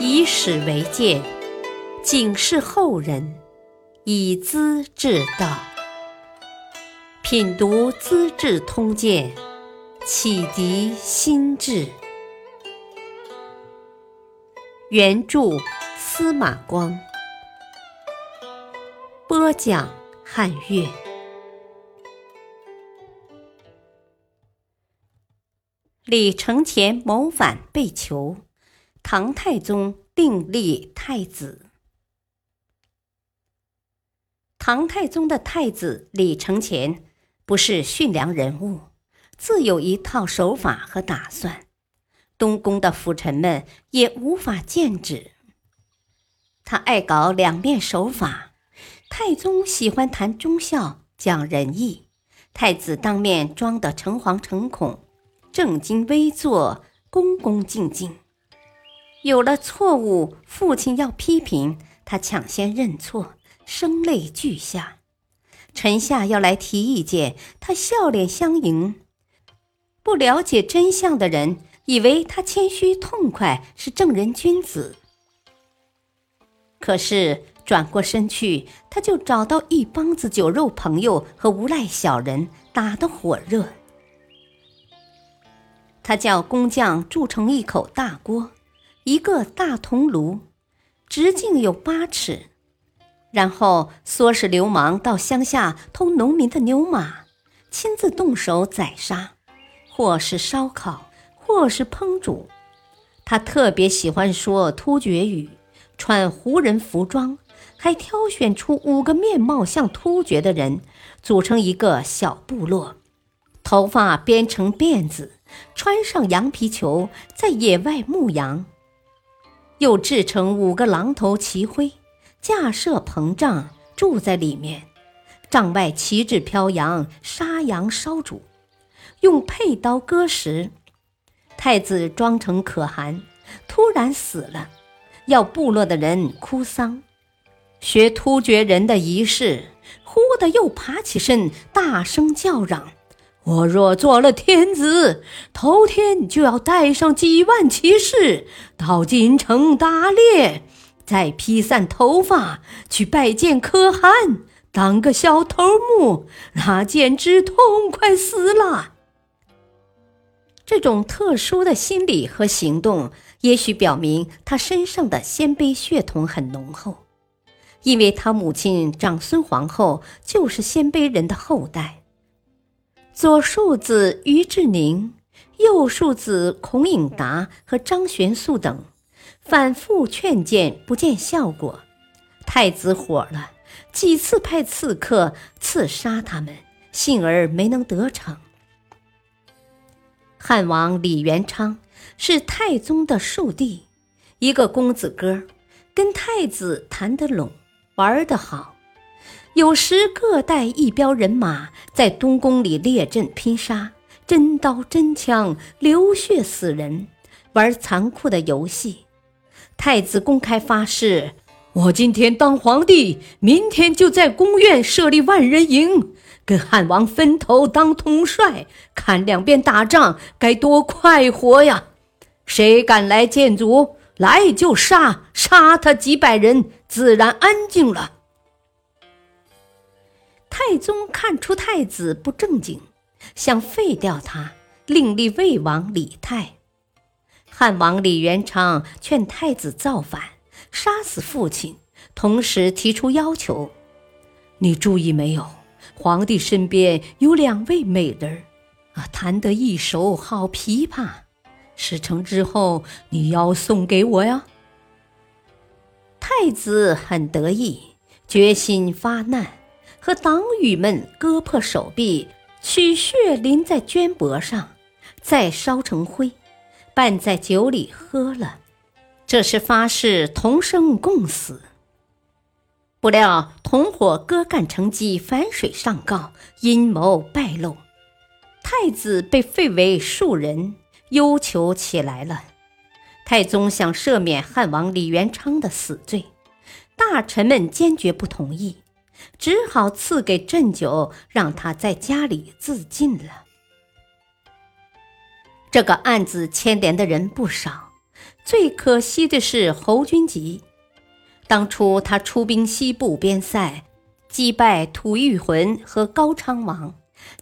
以史为鉴，警示后人，以资治道。品读《资治通鉴》，启迪心智。原著司马光，播讲汉乐。李承乾谋反被囚，唐太宗另立太子。唐太宗的太子李承乾不是驯良人物，自有一套手法和打算，东宫的辅臣们也无法禁止。他爱搞两面手法，太宗喜欢谈忠孝、讲仁义，太子当面装得诚惶诚恐。正襟危坐，恭恭敬敬。有了错误，父亲要批评，他抢先认错，声泪俱下；臣下要来提意见，他笑脸相迎。不了解真相的人，以为他谦虚痛快，是正人君子。可是转过身去，他就找到一帮子酒肉朋友和无赖小人，打得火热。他叫工匠铸成一口大锅，一个大铜炉，直径有八尺，然后唆使流氓到乡下偷农民的牛马，亲自动手宰杀，或是烧烤，或是烹煮。他特别喜欢说突厥语，穿胡人服装，还挑选出五个面貌像突厥的人，组成一个小部落，头发编成辫子。穿上羊皮裘，在野外牧羊，又制成五个狼头旗徽，架设膨胀，住在里面。帐外旗帜飘扬，杀羊烧煮，用佩刀割食。太子装成可汗，突然死了，要部落的人哭丧，学突厥人的仪式，忽的又爬起身，大声叫嚷。我若做了天子，头天就要带上几万骑士到京城打猎，再披散头发去拜见可汗，当个小头目，那简直痛快死了。这种特殊的心理和行动，也许表明他身上的鲜卑血统很浓厚，因为他母亲长孙皇后就是鲜卑人的后代。左庶子于志宁、右庶子孔颖达和张玄素等反复劝谏，不见效果。太子火了，几次派刺客刺杀他们，幸而没能得逞。汉王李元昌是太宗的庶弟，一个公子哥，跟太子谈得拢，玩得好。有时各带一彪人马在东宫里列阵拼杀，真刀真枪，流血死人，玩残酷的游戏。太子公开发誓：“我今天当皇帝，明天就在宫苑设立万人营，跟汉王分头当统帅，看两边打仗该多快活呀！谁敢来见阻，来就杀，杀他几百人，自然安静了。”太宗看出太子不正经，想废掉他，另立魏王李泰。汉王李元昌劝太子造反，杀死父亲，同时提出要求：你注意没有？皇帝身边有两位美人，啊，弹得一手好琵琶。事成之后，你要送给我呀。太子很得意，决心发难。和党羽们割破手臂，取血淋在绢帛上，再烧成灰，拌在酒里喝了。这是发誓同生共死。不料同伙割干成疾，反水上告，阴谋败露，太子被废为庶人，忧求起来了。太宗想赦免汉王李元昌的死罪，大臣们坚决不同意。只好赐给鸩酒，让他在家里自尽了。这个案子牵连的人不少，最可惜的是侯君集。当初他出兵西部边塞，击败吐谷浑和高昌王，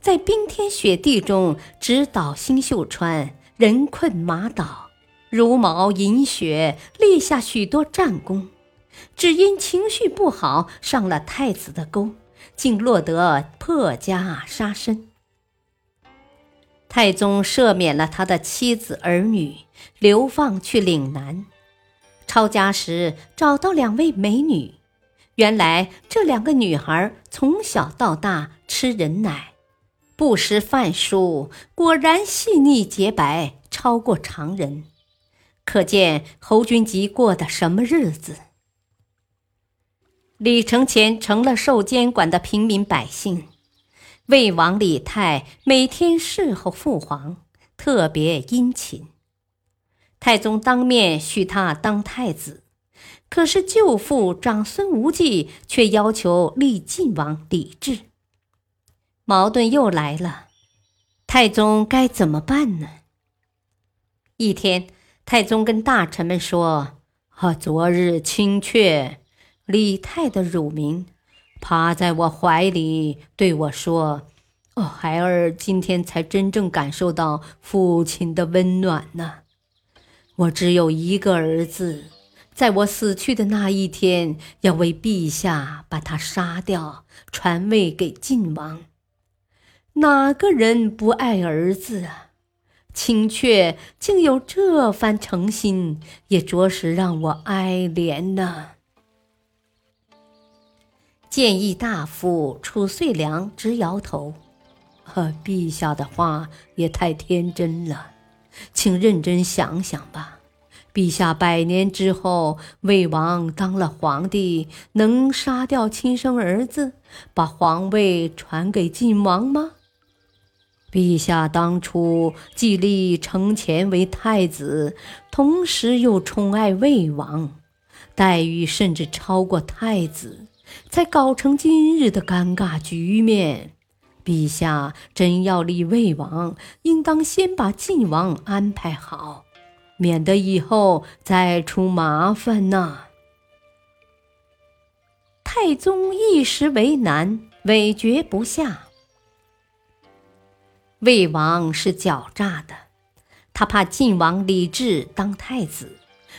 在冰天雪地中直捣新秀川，人困马倒，茹毛饮血，立下许多战功。只因情绪不好，上了太子的钩，竟落得破家杀身。太宗赦免了他的妻子儿女，流放去岭南。抄家时找到两位美女，原来这两个女孩从小到大吃人奶，不识饭书，果然细腻洁白，超过常人。可见侯君集过的什么日子。李承乾成了受监管的平民百姓，魏王李泰每天侍候父皇，特别殷勤。太宗当面许他当太子，可是舅父长孙无忌却要求立晋王李治。矛盾又来了，太宗该怎么办呢？一天，太宗跟大臣们说：“啊，昨日青雀李泰的乳名，趴在我怀里对我说：‘哦，孩儿今天才真正感受到父亲的温暖呢。’”我只有一个儿子，在我死去的那一天，要为陛下把他杀掉，传位给晋王。哪个人不爱儿子啊？青雀竟有这番诚心，也着实让我哀怜呢。谏议大夫褚遂良直摇头：“呵，陛下的话也太天真了。”请认真想想吧，陛下百年之后，魏王当了皇帝，能杀掉亲生儿子，把皇位传给晋王吗？陛下当初既立承乾为太子，同时又宠爱魏王，待遇甚至超过太子，才搞成今日的尴尬局面。陛下真要立魏王，应当先把晋王安排好，免得以后再出麻烦呐。太宗一时为难，委决不下。魏王是狡诈的，他怕晋王李治当太子，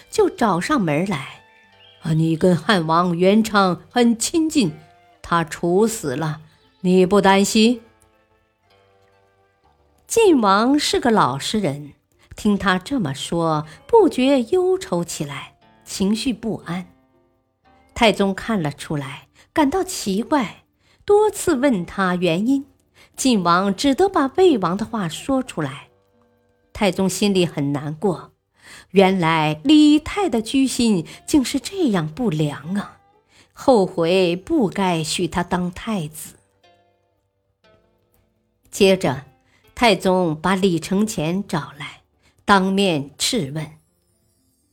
就找上门来。啊，你跟汉王元昌很亲近，他处死了。你不担心？晋王是个老实人，听他这么说，不觉忧愁起来，情绪不安。太宗看了出来，感到奇怪，多次问他原因。晋王只得把魏王的话说出来。太宗心里很难过，原来李泰的居心竟是这样不良啊！后悔不该许他当太子。接着，太宗把李承乾找来，当面质问。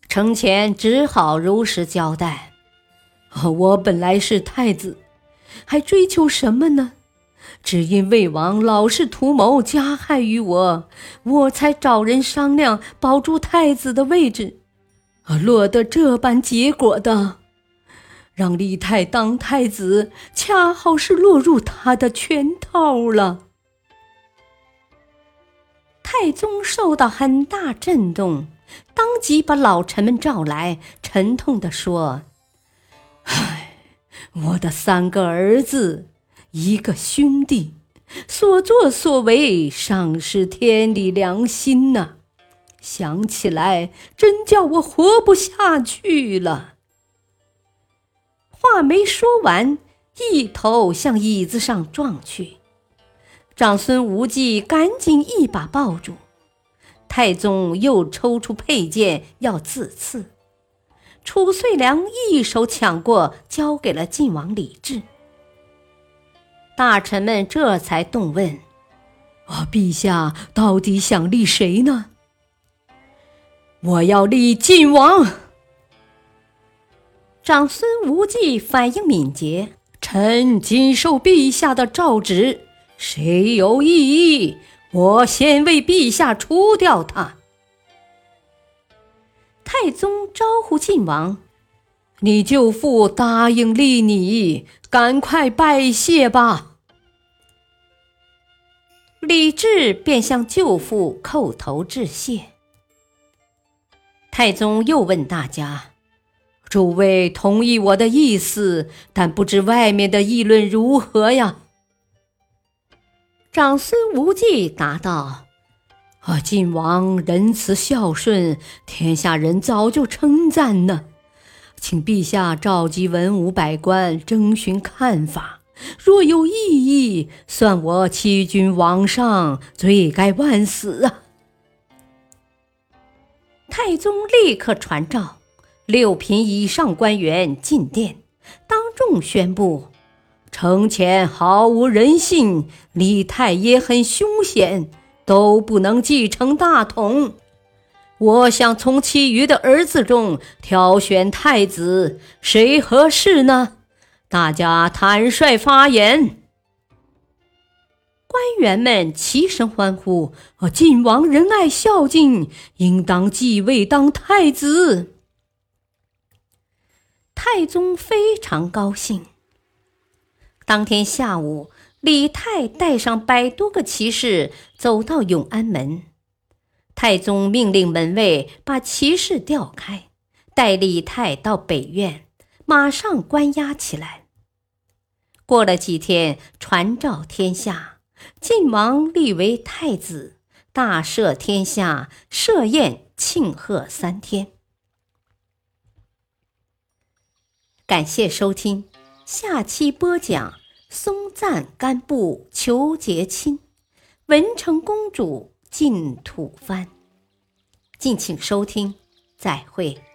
承乾只好如实交代：“我本来是太子，还追求什么呢？只因魏王老是图谋加害于我，我才找人商量保住太子的位置，而落得这般结果的。让李泰当太子，恰好是落入他的圈套了。”太宗受到很大震动，当即把老臣们召来，沉痛地说：“唉，我的三个儿子，一个兄弟，所作所为，丧失天理良心呐！想起来，真叫我活不下去了。”话没说完，一头向椅子上撞去。长孙无忌赶紧一把抱住，太宗又抽出佩剑要自刺，褚遂良一手抢过，交给了晋王李治。大臣们这才动问：“啊，陛下到底想立谁呢？”“我要立晋王。”长孙无忌反应敏捷，臣谨受陛下的诏旨。谁有异议，我先为陛下除掉他。太宗招呼晋王：“你舅父答应立你，赶快拜谢吧。”李治便向舅父叩头致谢。太宗又问大家：“诸位同意我的意思，但不知外面的议论如何呀？”长孙无忌答道：“啊，晋王仁慈孝顺，天下人早就称赞呢。请陛下召集文武百官，征询看法。”若有异议，算我欺君罔上，罪该万死啊！太宗立刻传召六品以上官员进殿，当众宣布：城前毫无人性，李太也很凶险，都不能继承大统。我想从其余的儿子中挑选太子，谁合适呢？大家坦率发言，官员们齐声欢呼：“啊晋王仁爱孝敬，应当继位当太子。”太宗非常高兴。当天下午，李泰带上百多个骑士走到永安门，太宗命令门卫把骑士调开，带李泰到北院，马上关押起来。过了几天，传召天下，晋王立为太子，大赦天下，设宴庆贺三天。感谢收听，下期播讲松赞干布求结亲，文成公主进土藩。敬请收听，再会。